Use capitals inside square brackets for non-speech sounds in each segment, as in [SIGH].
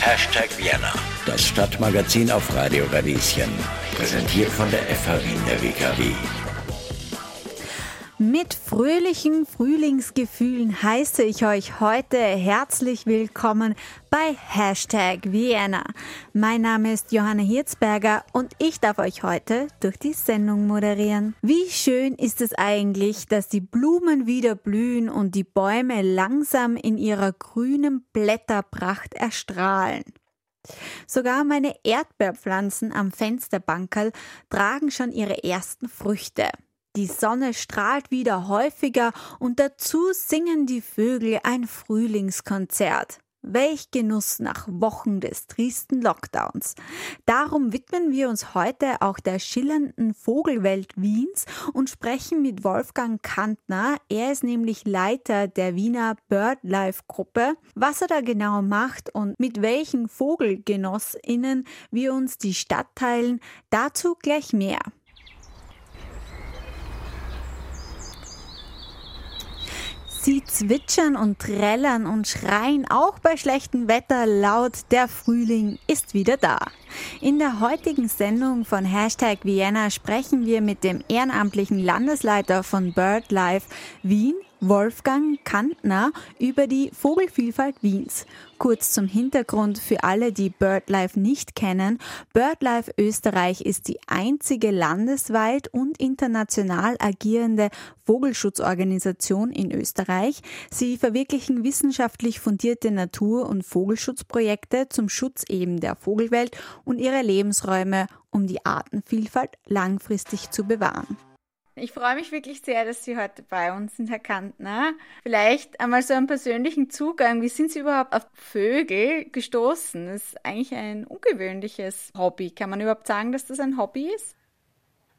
Hashtag Vienna, das Stadtmagazin auf Radio Radieschen. Präsentiert von der FH Wien der WKW. Mit fröhlichen Frühlingsgefühlen heiße ich euch heute herzlich willkommen bei Hashtag Vienna. Mein Name ist Johanna Hirzberger und ich darf euch heute durch die Sendung moderieren. Wie schön ist es eigentlich, dass die Blumen wieder blühen und die Bäume langsam in ihrer grünen Blätterpracht erstrahlen. Sogar meine Erdbeerpflanzen am Fensterbankerl tragen schon ihre ersten Früchte. Die Sonne strahlt wieder häufiger und dazu singen die Vögel ein Frühlingskonzert. Welch Genuss nach Wochen des triesten Lockdowns. Darum widmen wir uns heute auch der schillernden Vogelwelt Wiens und sprechen mit Wolfgang Kantner. Er ist nämlich Leiter der Wiener BirdLife Gruppe. Was er da genau macht und mit welchen VogelgenossInnen wir uns die Stadt teilen, dazu gleich mehr. Sie zwitschern und trällern und schreien auch bei schlechtem Wetter laut, der Frühling ist wieder da. In der heutigen Sendung von Hashtag Vienna sprechen wir mit dem ehrenamtlichen Landesleiter von BirdLife Wien, Wolfgang Kantner über die Vogelvielfalt Wiens. Kurz zum Hintergrund für alle, die BirdLife nicht kennen. BirdLife Österreich ist die einzige landesweit und international agierende Vogelschutzorganisation in Österreich. Sie verwirklichen wissenschaftlich fundierte Natur- und Vogelschutzprojekte zum Schutz eben der Vogelwelt und ihrer Lebensräume, um die Artenvielfalt langfristig zu bewahren. Ich freue mich wirklich sehr, dass Sie heute bei uns sind, Herr Kantner. Vielleicht einmal so einen persönlichen Zugang. Wie sind Sie überhaupt auf Vögel gestoßen? Das ist eigentlich ein ungewöhnliches Hobby. Kann man überhaupt sagen, dass das ein Hobby ist?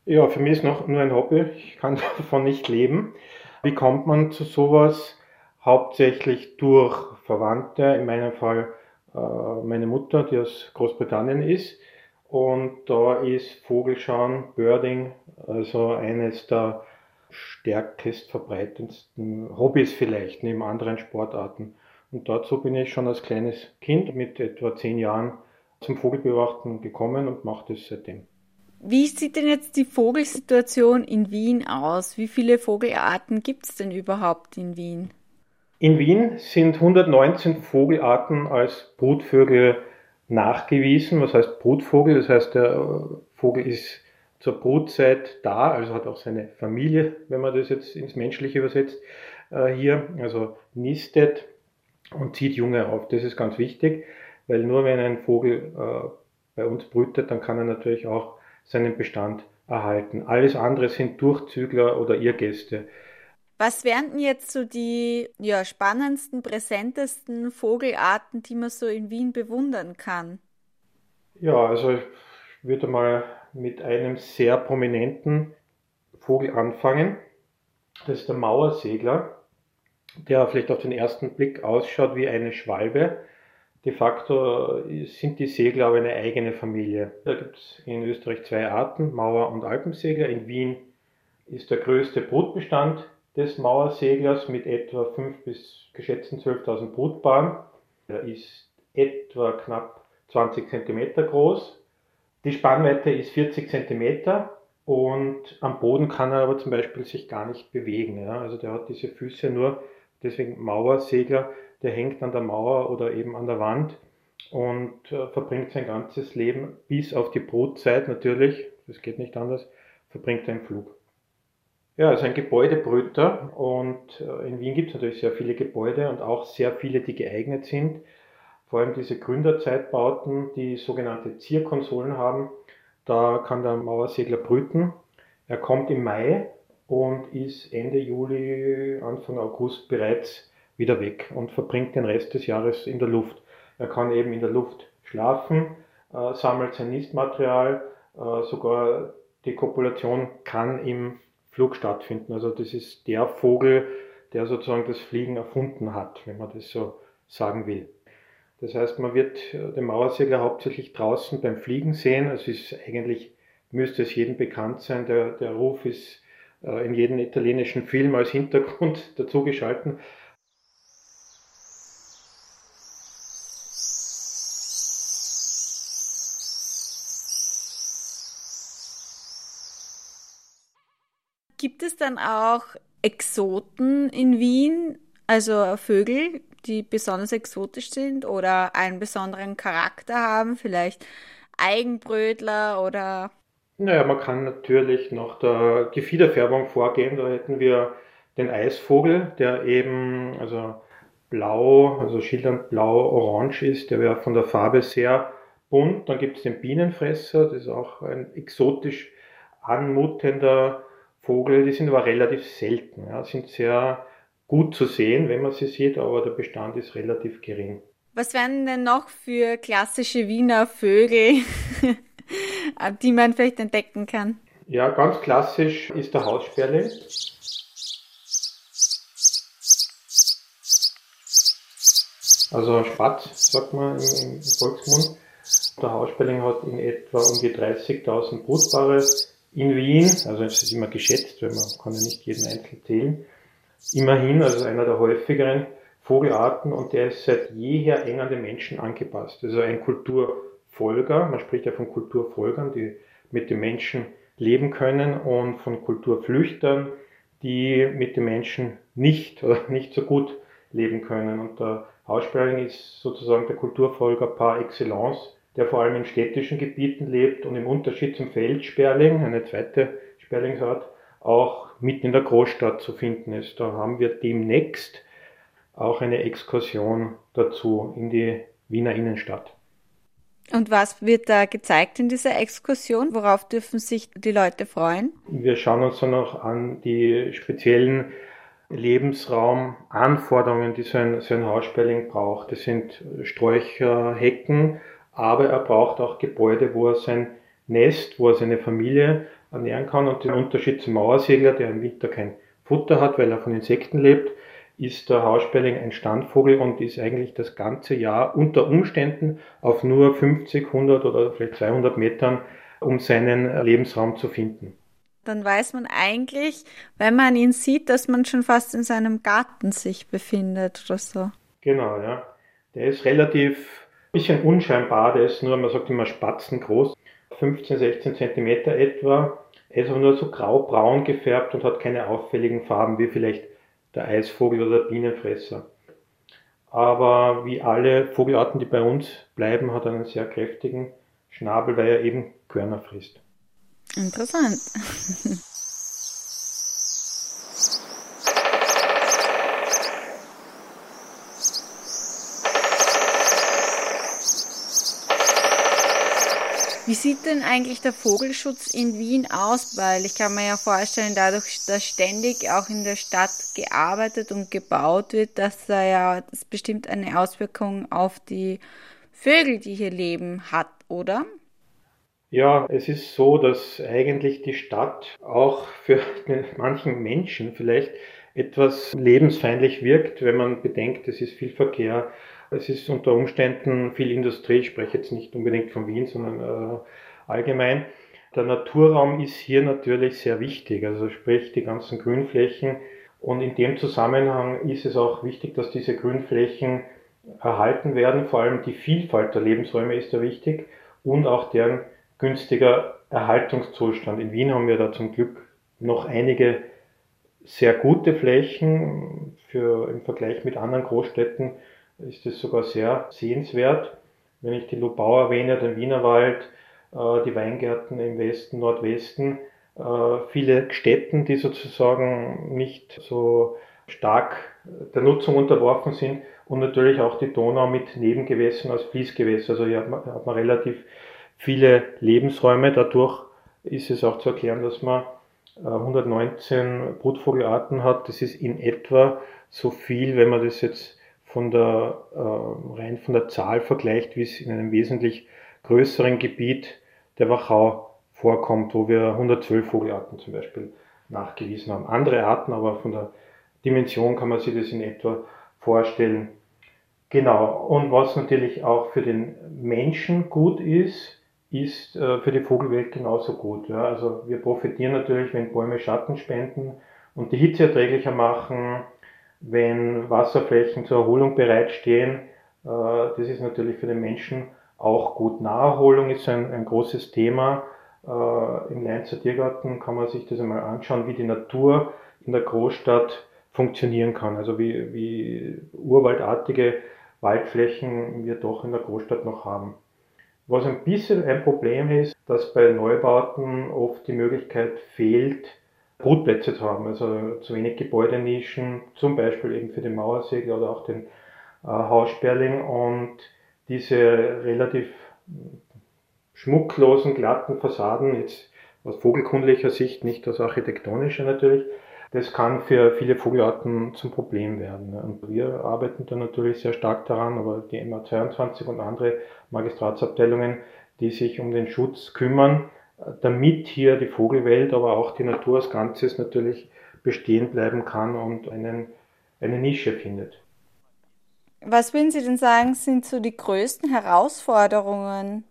Ja, für mich ist noch nur ein Hobby. Ich kann [LAUGHS] davon nicht leben. Wie kommt man zu sowas? Hauptsächlich durch Verwandte, in meinem Fall äh, meine Mutter, die aus Großbritannien ist und da ist Vogelschauen, Birding, also eines der stärkest verbreitendsten Hobbys vielleicht, neben anderen Sportarten. Und dazu bin ich schon als kleines Kind mit etwa zehn Jahren zum Vogelbeobachten gekommen und mache das seitdem. Wie sieht denn jetzt die Vogelsituation in Wien aus? Wie viele Vogelarten gibt es denn überhaupt in Wien? In Wien sind 119 Vogelarten als Brutvögel nachgewiesen. Was heißt Brutvogel? Das heißt, der äh, Vogel ist zur Brutzeit da, also hat auch seine Familie, wenn man das jetzt ins Menschliche übersetzt, äh, hier, also nistet und zieht Junge auf. Das ist ganz wichtig, weil nur wenn ein Vogel äh, bei uns brütet, dann kann er natürlich auch seinen Bestand erhalten. Alles andere sind Durchzügler oder Irrgäste. Was wären denn jetzt so die ja, spannendsten, präsentesten Vogelarten, die man so in Wien bewundern kann? Ja, also ich würde mal mit einem sehr prominenten Vogel anfangen. Das ist der Mauersegler, der vielleicht auf den ersten Blick ausschaut wie eine Schwalbe. De facto sind die Segler aber eine eigene Familie. Da gibt es in Österreich zwei Arten, Mauer- und Alpensegler. In Wien ist der größte Brutbestand des Mauerseglers mit etwa 5 bis geschätzten 12.000 Brutpaaren. Er ist etwa knapp 20 cm groß. Die Spannweite ist 40 cm und am Boden kann er aber zum Beispiel sich gar nicht bewegen. Ja. Also der hat diese Füße nur, deswegen Mauersegler, der hängt an der Mauer oder eben an der Wand und äh, verbringt sein ganzes Leben bis auf die Brutzeit natürlich, das geht nicht anders, verbringt er im Flug. Ja, also ein Gebäudebrüter und äh, in Wien gibt es natürlich sehr viele Gebäude und auch sehr viele, die geeignet sind. Vor allem diese Gründerzeitbauten, die sogenannte Zierkonsolen haben, da kann der Mauersegler brüten. Er kommt im Mai und ist Ende Juli, Anfang August bereits wieder weg und verbringt den Rest des Jahres in der Luft. Er kann eben in der Luft schlafen, äh, sammelt sein Nistmaterial, äh, sogar die Kopulation kann im Flug stattfinden. Also das ist der Vogel, der sozusagen das Fliegen erfunden hat, wenn man das so sagen will. Das heißt, man wird den Mauersegler hauptsächlich draußen beim Fliegen sehen. Es ist eigentlich, müsste es jedem bekannt sein, der, der Ruf ist äh, in jedem italienischen Film als Hintergrund [LAUGHS] dazugeschalten. Gibt es dann auch Exoten in Wien, also Vögel, die besonders exotisch sind oder einen besonderen Charakter haben, vielleicht Eigenbrötler oder? Naja, man kann natürlich nach der Gefiederfärbung vorgehen. Da hätten wir den Eisvogel, der eben also blau, also schildernd blau-orange ist. Der wäre von der Farbe sehr bunt. Dann gibt es den Bienenfresser, das ist auch ein exotisch anmutender Vogel. Die sind aber relativ selten. Ja, sind sehr gut zu sehen, wenn man sie sieht, aber der Bestand ist relativ gering. Was wären denn noch für klassische Wiener Vögel, [LAUGHS] die man vielleicht entdecken kann? Ja, ganz klassisch ist der Haussperling. Also Spatz, sagt man im, Volksmund. Der Haussperling hat in etwa um die 30.000 Brutpaare in Wien. Also es ist immer geschätzt, weil man kann ja nicht jeden einzeln zählen. Immerhin, also einer der häufigeren Vogelarten und der ist seit jeher eng an den Menschen angepasst. Also ein Kulturfolger, man spricht ja von Kulturfolgern, die mit den Menschen leben können und von Kulturflüchtern, die mit den Menschen nicht oder [LAUGHS] nicht so gut leben können. Und der Haussperling ist sozusagen der Kulturfolger par excellence, der vor allem in städtischen Gebieten lebt und im Unterschied zum Feldsperling, eine zweite Sperlingsart, auch mitten in der Großstadt zu finden ist. Da haben wir demnächst auch eine Exkursion dazu in die Wiener Innenstadt. Und was wird da gezeigt in dieser Exkursion? Worauf dürfen sich die Leute freuen? Wir schauen uns dann noch an die speziellen Lebensraumanforderungen, die so ein, so ein Haussperling braucht. Das sind Sträucher, Hecken, aber er braucht auch Gebäude, wo er sein Nest, wo er seine Familie ernähren kann. Und der Unterschied zum Mauersegler, der im Winter kein Futter hat, weil er von Insekten lebt, ist der Haussperling ein Standvogel und ist eigentlich das ganze Jahr unter Umständen auf nur 50, 100 oder vielleicht 200 Metern, um seinen Lebensraum zu finden dann weiß man eigentlich, wenn man ihn sieht, dass man schon fast in seinem Garten sich befindet oder so. Genau, ja. Der ist relativ bisschen unscheinbar, der ist nur, man sagt immer Spatzen groß, 15, 16 Zentimeter etwa. Er ist aber nur so grau-braun gefärbt und hat keine auffälligen Farben wie vielleicht der Eisvogel oder der Bienenfresser. Aber wie alle Vogelarten, die bei uns bleiben, hat er einen sehr kräftigen Schnabel, weil er eben Körner frisst. Interessant. [LAUGHS] Wie sieht denn eigentlich der Vogelschutz in Wien aus? Weil ich kann mir ja vorstellen, dadurch, dass ständig auch in der Stadt gearbeitet und gebaut wird, dass da ja das bestimmt eine Auswirkung auf die Vögel, die hier leben, hat, oder? Ja, es ist so, dass eigentlich die Stadt auch für [LAUGHS] manchen Menschen vielleicht etwas lebensfeindlich wirkt, wenn man bedenkt, es ist viel Verkehr, es ist unter Umständen viel Industrie, ich spreche jetzt nicht unbedingt von Wien, sondern äh, allgemein. Der Naturraum ist hier natürlich sehr wichtig, also sprich die ganzen Grünflächen. Und in dem Zusammenhang ist es auch wichtig, dass diese Grünflächen erhalten werden. Vor allem die Vielfalt der Lebensräume ist da wichtig und auch deren günstiger Erhaltungszustand. In Wien haben wir da zum Glück noch einige sehr gute Flächen. Für, Im Vergleich mit anderen Großstädten ist es sogar sehr sehenswert. Wenn ich die Lubau erwähne, den Wienerwald, äh, die Weingärten im Westen, Nordwesten, äh, viele Städten, die sozusagen nicht so stark der Nutzung unterworfen sind und natürlich auch die Donau mit Nebengewässern als Fließgewässer. Also hier hat man, hat man relativ viele Lebensräume. Dadurch ist es auch zu erklären, dass man 119 äh, Brutvogelarten hat. Das ist in etwa so viel, wenn man das jetzt von der, äh, rein von der Zahl vergleicht, wie es in einem wesentlich größeren Gebiet der Wachau vorkommt, wo wir 112 Vogelarten zum Beispiel nachgewiesen haben. Andere Arten, aber von der Dimension kann man sich das in etwa vorstellen. Genau. Und was natürlich auch für den Menschen gut ist, ist äh, für die Vogelwelt genauso gut. Ja. Also wir profitieren natürlich, wenn Bäume Schatten spenden und die Hitze erträglicher machen, wenn Wasserflächen zur Erholung bereitstehen. Äh, das ist natürlich für den Menschen auch gut. Naherholung ist ein, ein großes Thema. Äh, Im Leinzer Tiergarten kann man sich das einmal anschauen, wie die Natur in der Großstadt funktionieren kann. Also wie, wie urwaldartige Waldflächen wir doch in der Großstadt noch haben. Was ein bisschen ein Problem ist, dass bei Neubauten oft die Möglichkeit fehlt, Brutplätze zu haben, also zu wenig Gebäudenischen, zum Beispiel eben für den Mauersegel oder auch den äh, Haussperling und diese relativ schmucklosen, glatten Fassaden, jetzt aus vogelkundlicher Sicht, nicht aus architektonischer natürlich, das kann für viele Vogelarten zum Problem werden. Und wir arbeiten da natürlich sehr stark daran, aber die MA22 und andere Magistratsabteilungen, die sich um den Schutz kümmern, damit hier die Vogelwelt, aber auch die Natur als Ganzes natürlich bestehen bleiben kann und einen, eine Nische findet. Was würden Sie denn sagen, sind so die größten Herausforderungen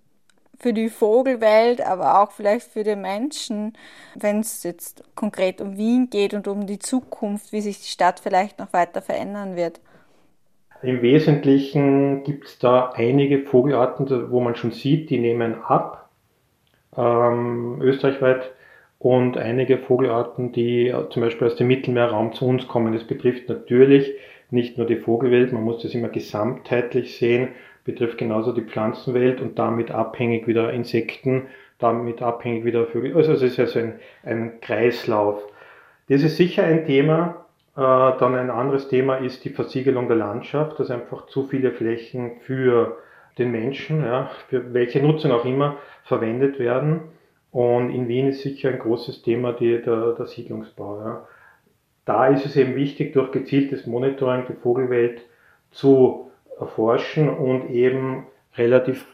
für die Vogelwelt, aber auch vielleicht für den Menschen, wenn es jetzt konkret um Wien geht und um die Zukunft, wie sich die Stadt vielleicht noch weiter verändern wird? Im Wesentlichen gibt es da einige Vogelarten, wo man schon sieht, die nehmen ab, ähm, österreichweit, und einige Vogelarten, die zum Beispiel aus dem Mittelmeerraum zu uns kommen. Das betrifft natürlich nicht nur die Vogelwelt, man muss das immer gesamtheitlich sehen betrifft genauso die Pflanzenwelt und damit abhängig wieder Insekten, damit abhängig wieder Vögel. Also es ist also ein, ein Kreislauf. Das ist sicher ein Thema. Äh, dann ein anderes Thema ist die Versiegelung der Landschaft, dass einfach zu viele Flächen für den Menschen, ja, für welche Nutzung auch immer, verwendet werden. Und in Wien ist sicher ein großes Thema die, der, der Siedlungsbau. Ja. Da ist es eben wichtig, durch gezieltes Monitoring die Vogelwelt zu erforschen und eben relativ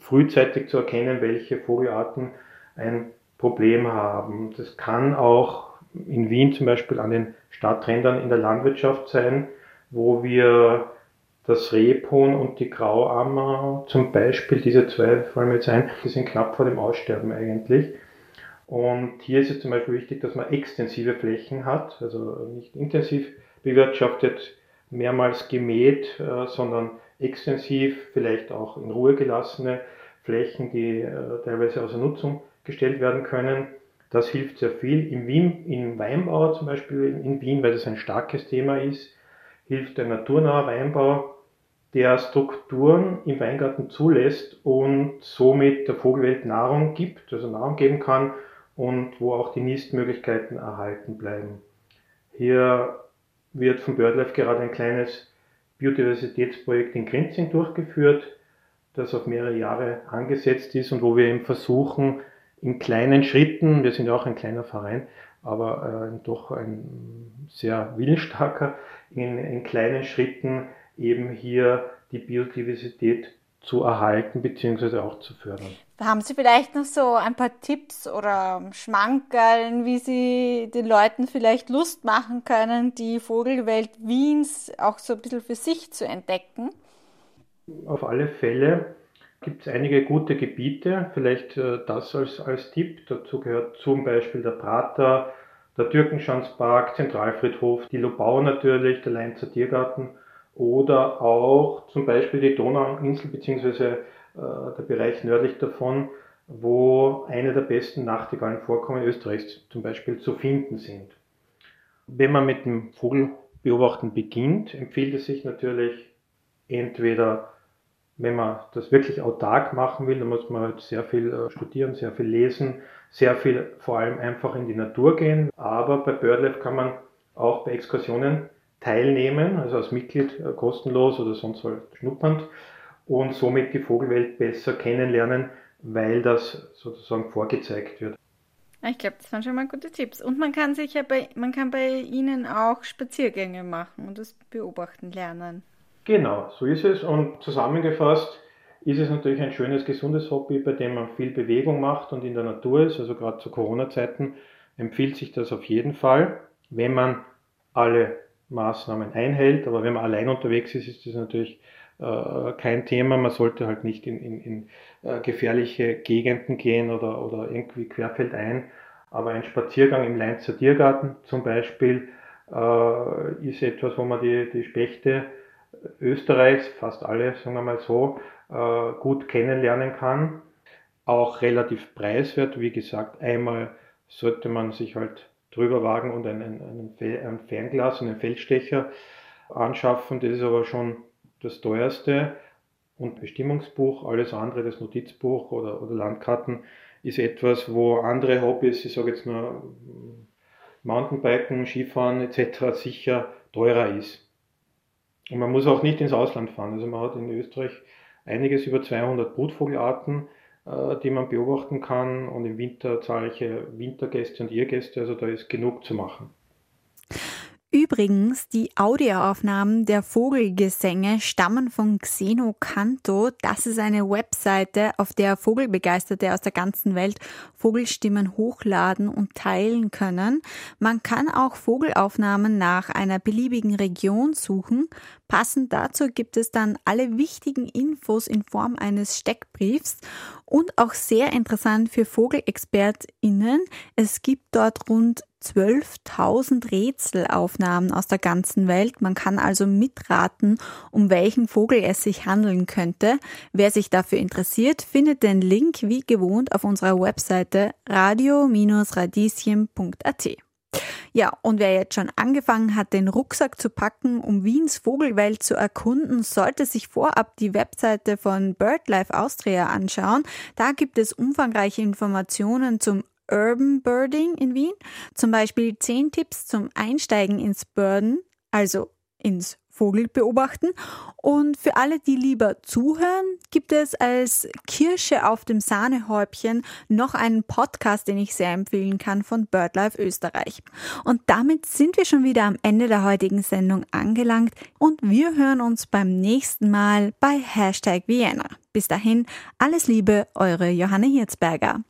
frühzeitig zu erkennen, welche Vogelarten ein Problem haben. Das kann auch in Wien zum Beispiel an den Stadträndern in der Landwirtschaft sein, wo wir das Rebhuhn und die Grauammer zum Beispiel, diese zwei fallen mir jetzt ein, die sind knapp vor dem Aussterben eigentlich. Und hier ist es zum Beispiel wichtig, dass man extensive Flächen hat, also nicht intensiv bewirtschaftet, mehrmals gemäht, äh, sondern extensiv, vielleicht auch in Ruhe gelassene Flächen, die äh, teilweise außer Nutzung gestellt werden können. Das hilft sehr viel. Im, Wien, im Weinbau zum Beispiel in Wien, weil das ein starkes Thema ist, hilft ein naturnaher Weinbau, der Strukturen im Weingarten zulässt und somit der Vogelwelt Nahrung gibt, also Nahrung geben kann und wo auch die Nistmöglichkeiten erhalten bleiben. Hier wird von BirdLife gerade ein kleines Biodiversitätsprojekt in Grenzing durchgeführt, das auf mehrere Jahre angesetzt ist und wo wir eben versuchen, in kleinen Schritten, wir sind ja auch ein kleiner Verein, aber äh, doch ein sehr willensstarker, in, in kleinen Schritten eben hier die Biodiversität zu erhalten bzw. auch zu fördern. Haben Sie vielleicht noch so ein paar Tipps oder Schmankerln, wie Sie den Leuten vielleicht Lust machen können, die Vogelwelt Wiens auch so ein bisschen für sich zu entdecken? Auf alle Fälle gibt es einige gute Gebiete, vielleicht äh, das als, als Tipp. Dazu gehört zum Beispiel der Prater, der Türkenschanzpark, Zentralfriedhof, die Lobau natürlich, der Leinzer Tiergarten oder auch zum Beispiel die Donauinsel bzw. Äh, der Bereich nördlich davon, wo eine der besten Nachtigallenvorkommen Österreichs zum Beispiel zu finden sind. Wenn man mit dem Vogelbeobachten beginnt, empfiehlt es sich natürlich entweder, wenn man das wirklich autark machen will, dann muss man halt sehr viel äh, studieren, sehr viel lesen, sehr viel vor allem einfach in die Natur gehen. Aber bei BirdLife kann man auch bei Exkursionen teilnehmen, also als Mitglied äh, kostenlos oder sonst halt schnuppernd und somit die Vogelwelt besser kennenlernen, weil das sozusagen vorgezeigt wird. Ich glaube, das waren schon mal gute Tipps. Und man kann sich ja bei, man kann bei Ihnen auch Spaziergänge machen und das beobachten lernen. Genau, so ist es. Und zusammengefasst ist es natürlich ein schönes, gesundes Hobby, bei dem man viel Bewegung macht und in der Natur ist. Also gerade zu Corona-Zeiten empfiehlt sich das auf jeden Fall, wenn man alle Maßnahmen einhält. Aber wenn man allein unterwegs ist, ist das natürlich äh, kein Thema. Man sollte halt nicht in, in, in äh, gefährliche Gegenden gehen oder, oder irgendwie querfeldein. Aber ein Spaziergang im Leinzer Tiergarten zum Beispiel äh, ist etwas, wo man die, die Spechte Österreichs, fast alle, sagen wir mal so, äh, gut kennenlernen kann. auch relativ preiswert. Wie gesagt, einmal sollte man sich halt drüber wagen und einen, einen, ein Fernglas, einen Feldstecher anschaffen. Das ist aber schon das teuerste. Und Bestimmungsbuch, alles andere, das Notizbuch oder, oder Landkarten, ist etwas, wo andere Hobbys, ich sage jetzt nur Mountainbiken, Skifahren etc. sicher teurer ist. Und man muss auch nicht ins Ausland fahren. Also man hat in Österreich einiges über 200 Brutvogelarten, die man beobachten kann und im Winter zahlreiche Wintergäste und Irrgäste. Also da ist genug zu machen. Übrigens, die Audioaufnahmen der Vogelgesänge stammen von Xeno Canto. Das ist eine Webseite, auf der Vogelbegeisterte aus der ganzen Welt Vogelstimmen hochladen und teilen können. Man kann auch Vogelaufnahmen nach einer beliebigen Region suchen. Passend dazu gibt es dann alle wichtigen Infos in Form eines Steckbriefs und auch sehr interessant für VogelexpertInnen. Es gibt dort rund 12.000 Rätselaufnahmen aus der ganzen Welt. Man kann also mitraten, um welchen Vogel es sich handeln könnte. Wer sich dafür interessiert, findet den Link wie gewohnt auf unserer Webseite radio-radieschen.at. Ja, und wer jetzt schon angefangen hat, den Rucksack zu packen, um Wiens Vogelwelt zu erkunden, sollte sich vorab die Webseite von BirdLife Austria anschauen. Da gibt es umfangreiche Informationen zum Urban Birding in Wien, zum Beispiel 10 Tipps zum Einsteigen ins Birden, also ins Vogel beobachten. Und für alle, die lieber zuhören, gibt es als Kirsche auf dem Sahnehäubchen noch einen Podcast, den ich sehr empfehlen kann von BirdLife Österreich. Und damit sind wir schon wieder am Ende der heutigen Sendung angelangt und wir hören uns beim nächsten Mal bei Hashtag Vienna. Bis dahin, alles Liebe, eure Johanne Hirzberger.